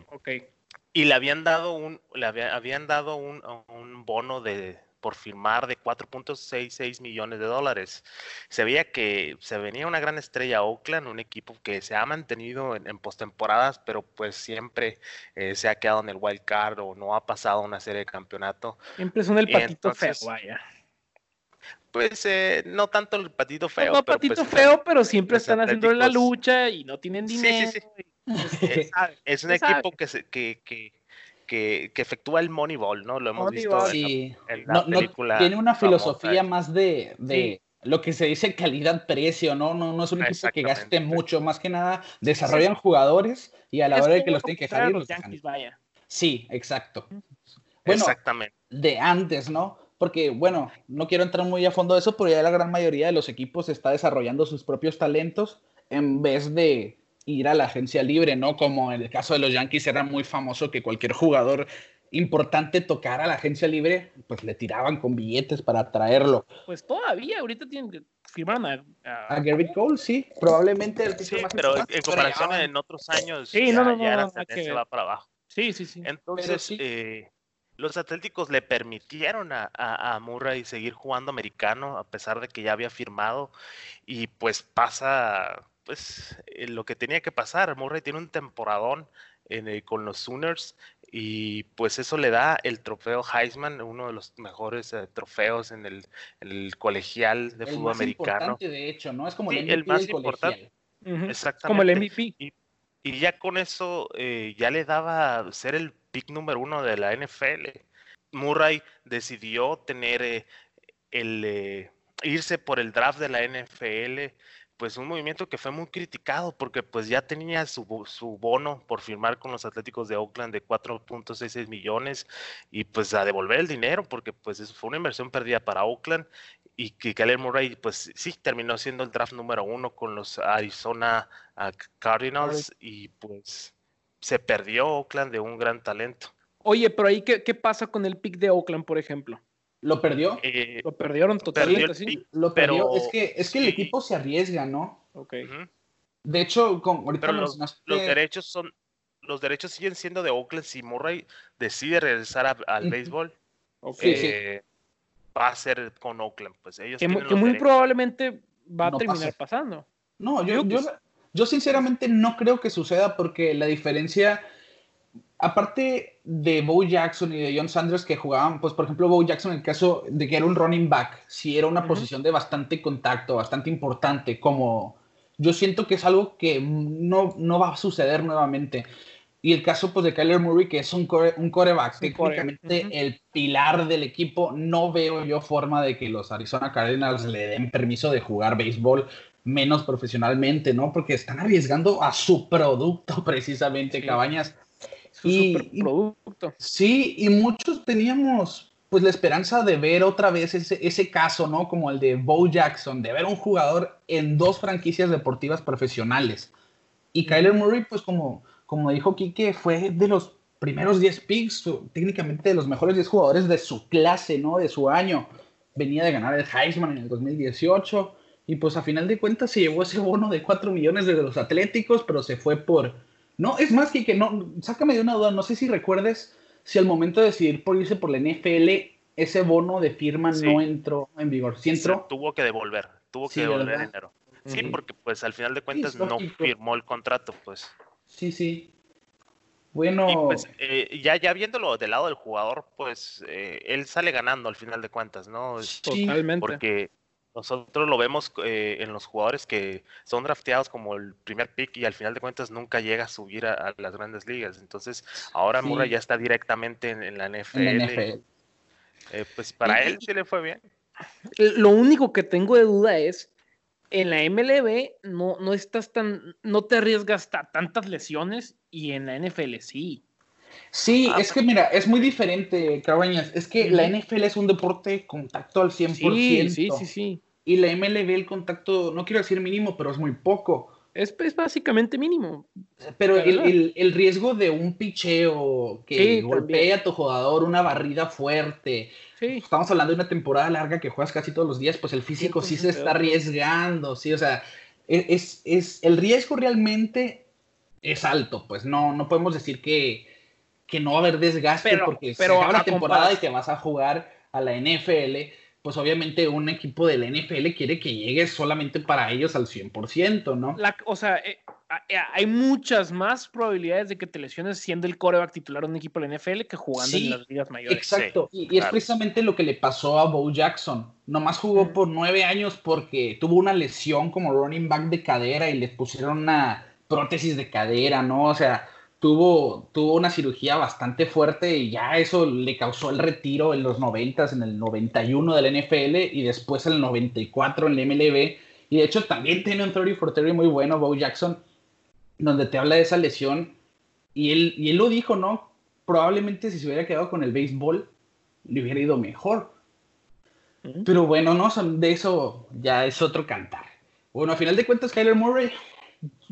y le habían dado un, le habían dado un, un, bono de por firmar de 4.66 millones de dólares. Se veía que se venía una gran estrella a Oakland, un equipo que se ha mantenido en, postemporadas, pero pues siempre eh, se ha quedado en el wild card o no ha pasado una serie de campeonato. Siempre son el patito feo, vaya. Pues eh, no tanto el patito feo. No, patito pues, feo, pero siempre están haciendo la lucha y no tienen dinero. Sí, sí, sí. es, un equipo que, se, que, que, que, efectúa el Moneyball, ¿no? Lo hemos visto en, la, película. tiene una filosofía más de, de lo que se dice calidad-precio, ¿no? ¿no? No es un equipo que gaste mucho, más que nada desarrollan jugadores y a la hora de que los tienen que dejar los Sí, exacto. Bueno, Exactamente. de antes, ¿no? Porque bueno, no quiero entrar muy a fondo de eso, pero ya la gran mayoría de los equipos está desarrollando sus propios talentos en vez de ir a la agencia libre, ¿no? Como en el caso de los Yankees era muy famoso que cualquier jugador importante tocara a la agencia libre, pues le tiraban con billetes para traerlo. Pues todavía, ahorita tienen que firmar a, a, a Garrett Cole, sí, probablemente el sí, pero en comparación en otros años, sí, ya, no, no, no, ya que... va para abajo. Sí, sí, sí. Entonces, eh, los Atléticos le permitieron a, a, Murray seguir jugando americano a pesar de que ya había firmado y pues pasa pues eh, lo que tenía que pasar. Murray tiene un temporadón con los Sooners y pues eso le da el trofeo Heisman, uno de los mejores eh, trofeos en el, colegial de fútbol americano. de hecho, ¿no? Es como el, más importante. Exactamente. Como el MVP. Y, ya con eso eh, ya le daba ser el pick número uno de la NFL. Murray decidió tener eh, el eh, irse por el draft de la NFL, pues un movimiento que fue muy criticado porque pues ya tenía su, su bono por firmar con los Atléticos de Oakland de 4.66 millones y pues a devolver el dinero porque pues eso fue una inversión perdida para Oakland y que Kyler Murray, pues sí, terminó siendo el draft número uno con los Arizona ah, Cardinals y pues se perdió Oakland de un gran talento. Oye, pero ahí, ¿qué, pasa con el pick de Oakland, por ejemplo? ¿Lo perdió? Eh, lo perdieron totalmente, sí. lo perdió. es que, es que el equipo se arriesga, ¿no? Ok. De hecho, con, ahorita los, derechos son los derechos siguen siendo de Oakland si Murray decide regresar al béisbol. Eh, va a ser con Oakland, pues ellos que, muy probablemente va a terminar pasando. No, yo, yo, yo sinceramente no creo que suceda porque la diferencia aparte de Bo Jackson y de John Sanders que jugaban, pues por ejemplo Bo Jackson en el caso de que era un running back, si era una posición de bastante contacto, bastante importante, como yo siento que es algo que no, no va a suceder nuevamente. Y el caso pues de Kyler Murray, que es un, un coreback, técnicamente el pilar del equipo, no veo yo forma de que los Arizona Cardinals le den permiso de jugar béisbol menos profesionalmente, ¿no? Porque están arriesgando a su producto precisamente, Cabañas y, producto. Sí, y muchos teníamos pues la esperanza de ver otra vez ese, ese caso, ¿no? Como el de Bo Jackson, de ver un jugador en dos franquicias deportivas profesionales. Y Kyler Murray, pues como, como dijo Kike, fue de los primeros 10 picks, técnicamente de los mejores 10 jugadores de su clase, ¿no? De su año. Venía de ganar el Heisman en el 2018 y pues a final de cuentas se llevó ese bono de 4 millones de los Atléticos, pero se fue por no, es más que que no, sácame de una duda, no sé si recuerdes si al momento de decidir por irse por la NFL, ese bono de firma no entró en vigor. ¿Sí entró? tuvo que devolver, tuvo que devolver dinero. Sí, porque pues al final de cuentas no firmó el contrato, pues. Sí, sí. Bueno. pues eh, ya, ya viéndolo del lado del jugador, pues eh, él sale ganando al final de cuentas, ¿no? Totalmente. Porque nosotros lo vemos eh, en los jugadores que son drafteados como el primer pick y al final de cuentas nunca llega a subir a, las grandes ligas. Entonces, ahora Murray ya está directamente en, la NFL. Eh, pues para él sí le fue bien. Lo único que tengo de duda es, en la MLB no, no estás tan, no te arriesgas a tantas lesiones y en la NFL sí. Sí, ah, es que mira, es muy diferente, Cabañas. Es que la NFL es un deporte de contacto al 100%. Sí, sí, sí, sí. Y la MLB el contacto, no quiero decir mínimo, pero es muy poco. Es, básicamente mínimo. Pero el, riesgo de un picheo que golpee a tu jugador, una barrida fuerte. Estamos hablando de una temporada larga que juegas casi todos los días, pues el físico sí, se está arriesgando, sí, o sea, e, es, es, el riesgo realmente es alto, pues no, no podemos decir que, que no va a haber desgaste porque pero se acaba la temporada y te vas a jugar a la NFL, pues obviamente un equipo de la NFL quiere que llegue solamente para ellos al 100%, ¿no? o sea, eh, eh, hay muchas más probabilidades de que te lesiones siendo el coreback titular de un equipo de la NFL que jugando en las ligas mayores. Exacto, y, es precisamente lo que le pasó a Bo Jackson. Nomás jugó por nueve años porque tuvo una lesión como running back de cadera y le pusieron una prótesis de cadera, ¿no? O sea, tuvo, tuvo una cirugía bastante fuerte y ya eso le causó el retiro en los 90, en el 91 del NFL y después en el 94 en el MLB. Y de hecho también tiene un 30 for 30 muy bueno, Bo Jackson, donde te habla de esa lesión. Y él, y él lo dijo, ¿no? Probablemente si se hubiera quedado con el béisbol, le hubiera ido mejor. Pero bueno, no, de eso ya es otro cantar. Bueno, a final de cuentas, Kyler Murray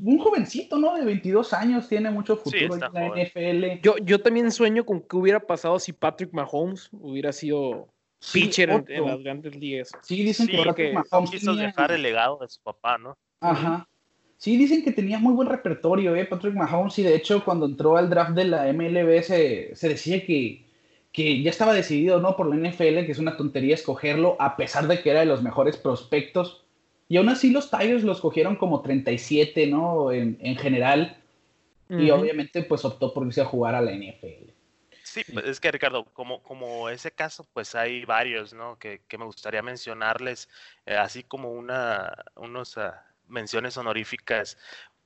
un jovencito, ¿no? De 22 años, tiene mucho futuro en la NFL. Yo, yo también sueño con qué hubiera pasado si Patrick Mahomes hubiera sido pitcher en, las grandes ligas. Sí, dicen que Patrick Mahomes quiso dejar el legado de su papá, ¿no? Ajá. Sí, dicen que tenía muy buen repertorio, ¿eh? Patrick Mahomes, y de hecho cuando entró al draft de la MLB se, se decía que, que ya estaba decidido, ¿no? Por la NFL, que es una tontería escogerlo, a pesar de que era de los mejores prospectos y aún así los Tigers los cogieron como 37, ¿no? En, en general. Y obviamente pues optó por irse a jugar a la NFL. Sí, pues, es que Ricardo, como, como ese caso, pues hay varios, ¿no? Que, que me gustaría mencionarles, eh, así como una, unos ah, menciones honoríficas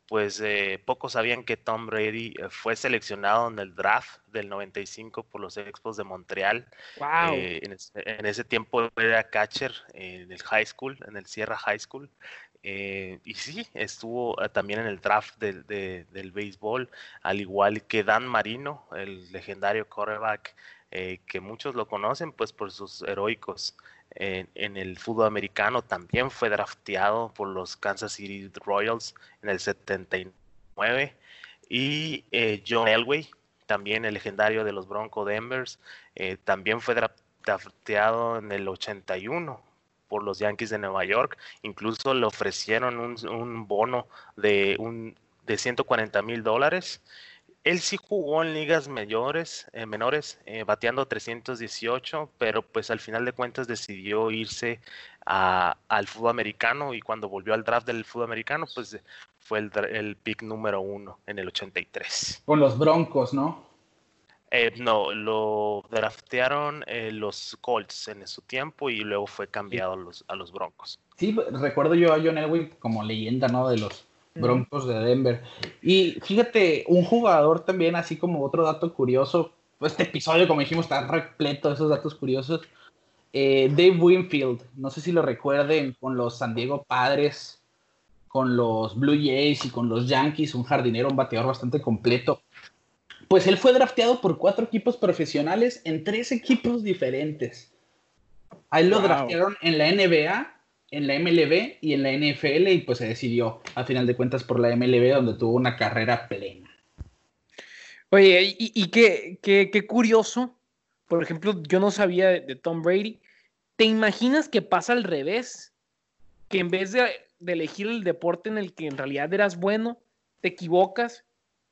pues eh, pocos sabían que Tom Brady eh, fue seleccionado en el draft del 95 por los Expos de Montreal. Wow. Eh, en, ese tiempo era catcher en el high school, en el Sierra High School. y sí, estuvo también en el draft del béisbol, al igual que Dan Marino, el legendario quarterback, que muchos lo conocen pues por sus heroicos en, el fútbol americano, también fue drafteado por los Kansas City Royals en el 79. Y eh, John Elway, también el legendario de los Bronco Denvers, eh, también fue drafteado en el 81 por los Yankees de Nueva York. Incluso le ofrecieron un, bono de, un, de 140 mil dólares él sí jugó en ligas mayores, eh, menores, eh, bateando 318, pero pues al final de cuentas decidió irse al fútbol americano y cuando volvió al draft del fútbol americano, pues fue el, pick número uno en el 83. Con los Broncos, ¿no? Eh, no, lo draftearon los Colts en su tiempo y luego fue cambiado a, los, a los Broncos. Sí, recuerdo yo a John Elway como leyenda, ¿no? De los Broncos de Denver. Y fíjate, un jugador también, así como otro dato curioso, este episodio, como dijimos, está repleto de esos datos curiosos. Eh, Dave Winfield, no sé si lo recuerden, con los San Diego Padres, con los Blue Jays y con los Yankees, un jardinero, un bateador bastante completo. Pues él fue drafteado por cuatro equipos profesionales en tres equipos diferentes. Ahí lo draftearon en la NBA, en la MLB y en la NFL y pues se decidió a final de cuentas por la MLB donde tuvo una carrera plena. Oye, y, qué, qué, curioso, por ejemplo, yo no sabía de, Tom Brady. ¿Te imaginas que pasa al revés? Que en vez de, elegir el deporte en el que en realidad eras bueno, te equivocas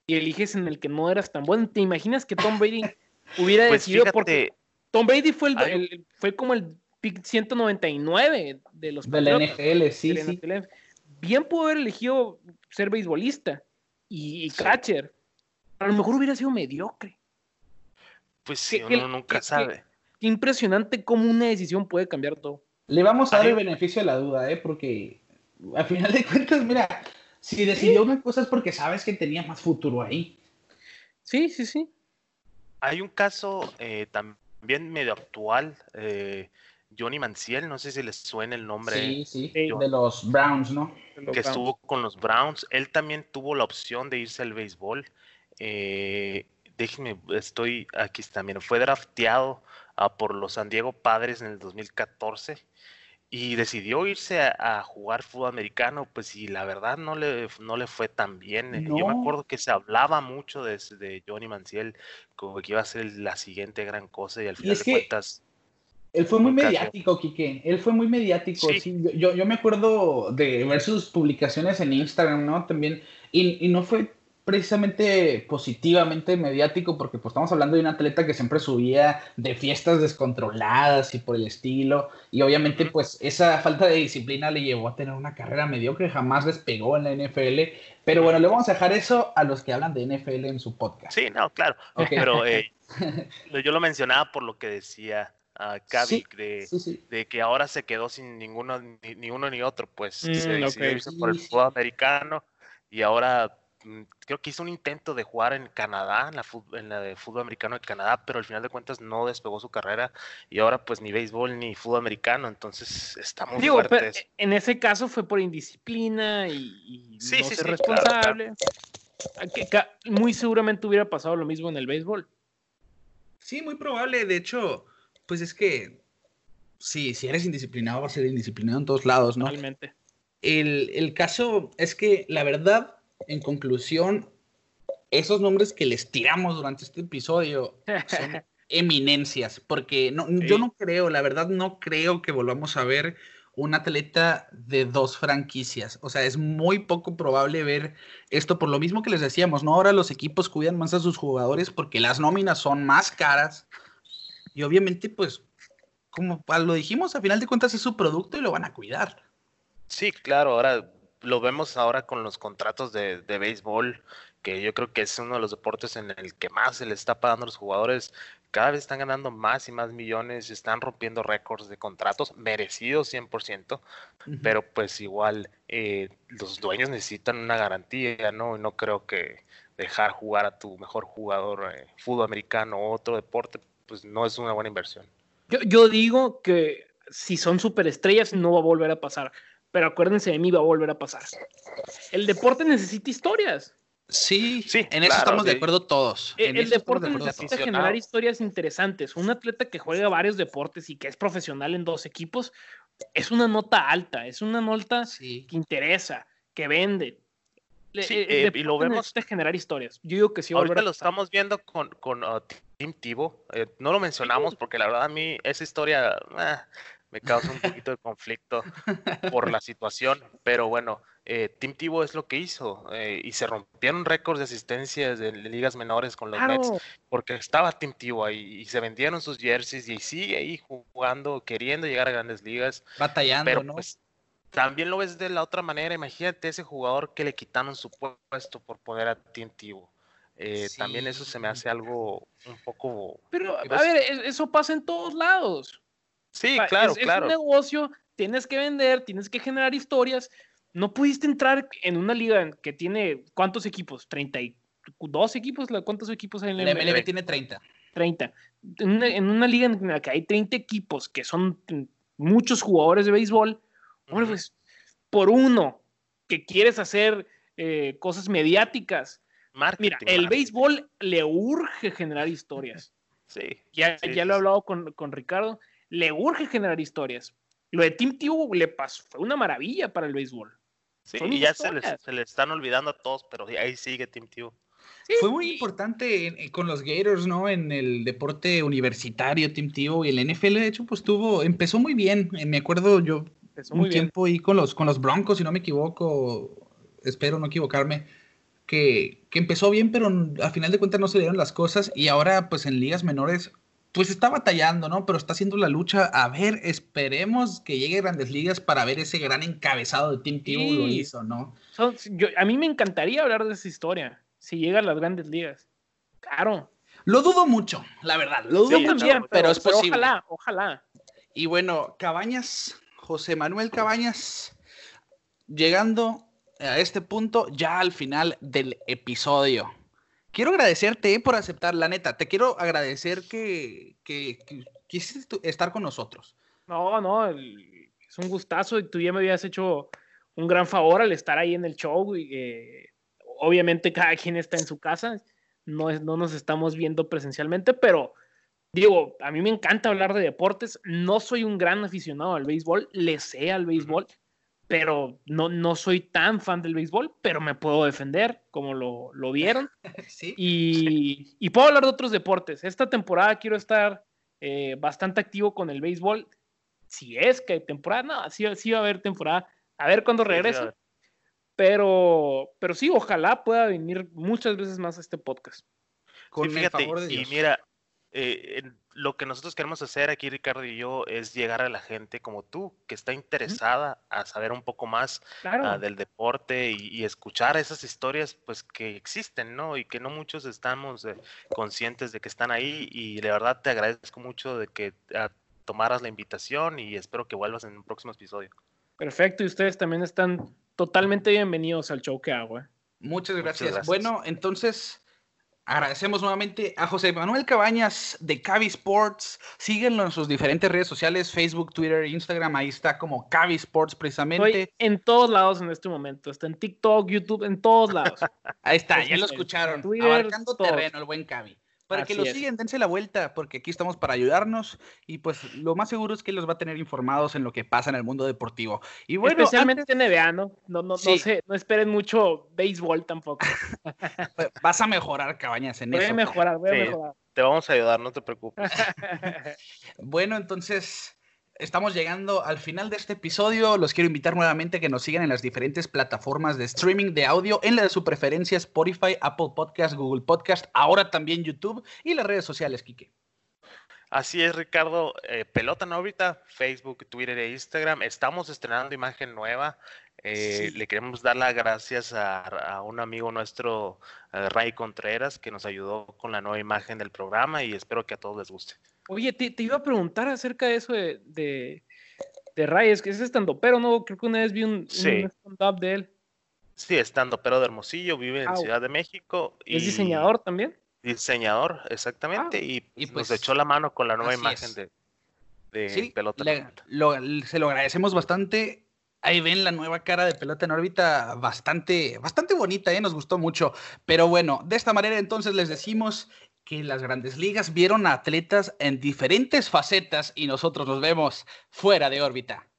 y eliges en el que no eras tan bueno. ¿Te imaginas que Tom Brady hubiera pues decidido porque Tom Brady fue el, fue como el pick 199 de los de la NFL, sí, sí. Bien pudo haber elegido ser beisbolista y, catcher. A lo mejor hubiera sido mediocre. Pues sí, uno nunca sabe. Qué impresionante cómo una decisión puede cambiar todo. Le vamos a dar el beneficio de la duda, ¿eh? Porque al final de cuentas, mira, si decidió una cosa es porque sabes que tenía más futuro ahí. Sí, sí, sí. Hay un caso eh, también medio actual. Eh, Johnny Manciel, no sé si les suena el nombre. Sí, sí, de los Browns, ¿no? Que estuvo con los Browns. Él también tuvo la opción de irse al béisbol. Eh, déjenme, estoy aquí también. Fue drafteado ah, por los San Diego Padres en el 2014 y decidió irse a, jugar fútbol americano, pues y la verdad no le, no le fue tan bien. Eh, yo me acuerdo que se hablaba mucho de, de Johnny Manciel, como que iba a ser la siguiente gran cosa y al final de cuentas él fue muy mediático, Quique. Él fue muy mediático. Sí. Yo, yo, me acuerdo de ver sus publicaciones en Instagram, ¿no? También. Y, y, no fue precisamente positivamente mediático, porque pues estamos hablando de un atleta que siempre subía de fiestas descontroladas y por el estilo. Y obviamente, pues, esa falta de disciplina le llevó a tener una carrera mediocre, jamás despegó en la NFL. Pero bueno, le vamos a dejar eso a los que hablan de NFL en su podcast. Sí, no, claro. Pero eh, yo lo mencionaba por lo que decía a de, que ahora se quedó sin ninguno, ni, uno ni otro, pues se mm, decidió por el fútbol americano y ahora mm, creo que hizo un intento de jugar en Canadá, en la, en la de fútbol americano de Canadá, pero al final de cuentas no despegó su carrera y ahora pues ni béisbol ni fútbol americano, entonces está muy fuerte. en ese caso fue por indisciplina y, no ser responsable. Muy seguramente hubiera pasado lo mismo en el béisbol. Sí, muy probable. De hecho, pues es que sí, si eres indisciplinado, vas a ser indisciplinado en todos lados, ¿no? Realmente. El, caso es que, la verdad, en conclusión, esos nombres que les tiramos durante este episodio son eminencias, porque no, yo no creo, la verdad, no creo que volvamos a ver un atleta de dos franquicias. O sea, es muy poco probable ver esto por lo mismo que les decíamos, ¿no? Ahora los equipos cuidan más a sus jugadores porque las nóminas son más caras y obviamente, pues, como lo dijimos, a final de cuentas es su producto y lo van a cuidar. Sí, claro, ahora lo vemos ahora con los contratos de, de béisbol, que yo creo que es uno de los deportes en el que más se le está pagando a los jugadores. Cada vez están ganando más y más millones, están rompiendo récords de contratos, merecidos 100%, pero pues igual eh, los dueños necesitan una garantía, ¿no? No creo que dejar jugar a tu mejor jugador, eh, fútbol americano o otro deporte, pues no es una buena inversión. Yo, digo que si son superestrellas no va a volver a pasar, pero acuérdense de mí, va a volver a pasar. El deporte necesita historias. Sí, sí, en eso estamos de acuerdo todos. El, el deporte necesita generar historias interesantes. Un atleta que juega varios deportes y que es profesional en dos equipos es una nota alta, es una nota que interesa, que vende. Sí, eh, y lo vemos de generar historias. Yo digo que sí. Ahorita lo estamos viendo con, con uh, Team Tivo. Eh, no lo mencionamos porque la verdad a mí esa historia ah, me causa un poquito de conflicto por la situación. Pero bueno, eh, Team Tivo es lo que hizo y se rompieron récords de asistencias de ligas menores con los Mets porque estaba Team Tivo ahí y se vendieron sus jerseys y sigue ahí jugando, queriendo llegar a grandes ligas. Batallando, pero, ¿no? Pues, también lo ves de la otra manera. Imagínate ese jugador que le quitaron su puesto por poner a Tintivo. Eh, También eso se me hace algo un poco. Pero, a ver, e, eso pasa en todos lados. Sí, claro, claro. Es un negocio, tienes que vender, tienes que generar historias. No pudiste entrar en una liga que tiene ¿cuántos equipos? ¿32 equipos? ¿Cuántos equipos hay en la MLB? tiene 30. 30. En una, en una, liga en la que hay 30 equipos que son muchos jugadores de béisbol, bueno, pues por uno que quieres hacer eh, cosas mediáticas. Mira, el béisbol le urge generar historias. Sí. Ya, ya lo he hablado con, con, Ricardo. Le urge generar historias. Lo de Team Tivo le pasó, fue una maravilla para el béisbol. Sí, y ya se les, se están olvidando a todos, pero ahí sigue Team Tivo. Fue muy importante con los Gators, ¿no? En el deporte universitario, Team Tivo y el NFL, de hecho, pues tuvo, empezó muy bien. Me acuerdo yo un tiempo ahí con los, con los Broncos, si no me equivoco, espero no equivocarme, que, empezó bien, pero al final de cuentas no se dieron las cosas y ahora pues en ligas menores pues está batallando, ¿no? Pero está haciendo la lucha. A ver, esperemos que llegue a grandes ligas para ver ese gran encabezado de Team Tivo lo hizo, ¿no? a mí me encantaría hablar de esa historia, si llega a las grandes ligas. Claro. Lo dudo mucho, la verdad. Lo dudo mucho, pero, es posible. ojalá, ojalá. Y bueno, Cabañas, José Manuel Cabañas, llegando a este punto ya al final del episodio. Quiero agradecerte por aceptar, la neta, te quiero agradecer que, quisiste estar con nosotros. No, no, es un gustazo y tú ya me habías hecho un gran favor al estar ahí en el show. Y, eh, obviamente cada quien está en su casa, no, es, no nos estamos viendo presencialmente, pero digo, a mí me encanta hablar de deportes, no soy un gran aficionado al béisbol, le sé al béisbol, pero no, no soy tan fan del béisbol, pero me puedo defender, como lo, lo vieron. ¿Sí? Y, y, puedo hablar de otros deportes. Esta temporada quiero estar eh, bastante activo con el béisbol. Si es que hay temporada, no, sí, sí va a haber temporada. A ver cuándo regreso. pero, pero sí, ojalá pueda venir muchas veces más a este podcast. Con fíjate, y mira, eh, lo que nosotros queremos hacer aquí, Ricardo y yo, es llegar a la gente como tú, que está interesada a saber un poco más ah, del deporte y, escuchar esas historias pues que existen, ¿no? Y que no muchos estamos eh, conscientes de que están ahí y de verdad te agradezco mucho de que ah, tomaras la invitación y espero que vuelvas en un próximo episodio. Perfecto, y ustedes también están totalmente bienvenidos al show que hago. ¿eh? Muchas gracias. Bueno, entonces Agradecemos nuevamente a José Manuel Cabañas de Cavi Sports. Síguenlo en sus diferentes redes sociales, Facebook, Twitter, Instagram. Ahí está como Cavi Sports precisamente. Estoy en todos lados en este momento. Está en TikTok, YouTube, en todos lados. Ahí está, ya lo escucharon. Abarcando terreno, el buen Cavi. Para que lo sigan, dense la vuelta, porque aquí estamos para ayudarnos y pues lo más seguro es que los va a tener informados en lo que pasa en el mundo deportivo. Y bueno, especialmente NBA, ¿no? No, no, sé, no esperen mucho béisbol tampoco. Pues, vas a mejorar, Cabañas, en eso. Voy a mejorar, voy a mejorar. Te vamos a ayudar, no te preocupes. bueno, entonces estamos llegando al final de este episodio. Los quiero invitar nuevamente a que nos sigan en las diferentes plataformas de streaming de audio, en la de su preferencia Spotify, Apple Podcast, Google Podcast, ahora también YouTube y las redes sociales, Kike. Así es, Ricardo. Eh, pelota ahorita, Facebook, Twitter e Instagram. Estamos estrenando imagen nueva. Eh, le queremos dar las gracias a, un amigo nuestro, eh, Ray Contreras, que nos ayudó con la nueva imagen del programa y espero que a todos les guste. Oye, te, iba a preguntar acerca de eso de, de, de Ray, es que es estando pero, ¿no? Creo que una vez vi un, stand-up de él. Sí, estando pero de Hermosillo, vive en Ciudad de México. Y ¿Es diseñador también? Diseñador, exactamente, ah, y, pues, nos echó la mano con la nueva imagen de, de pelota. se lo agradecemos bastante Ahí ven la nueva cara de pelota en órbita bastante, bastante bonita, ¿eh? nos gustó mucho. Pero bueno, de esta manera entonces les decimos que las grandes ligas vieron a atletas en diferentes facetas y nosotros nos vemos fuera de órbita.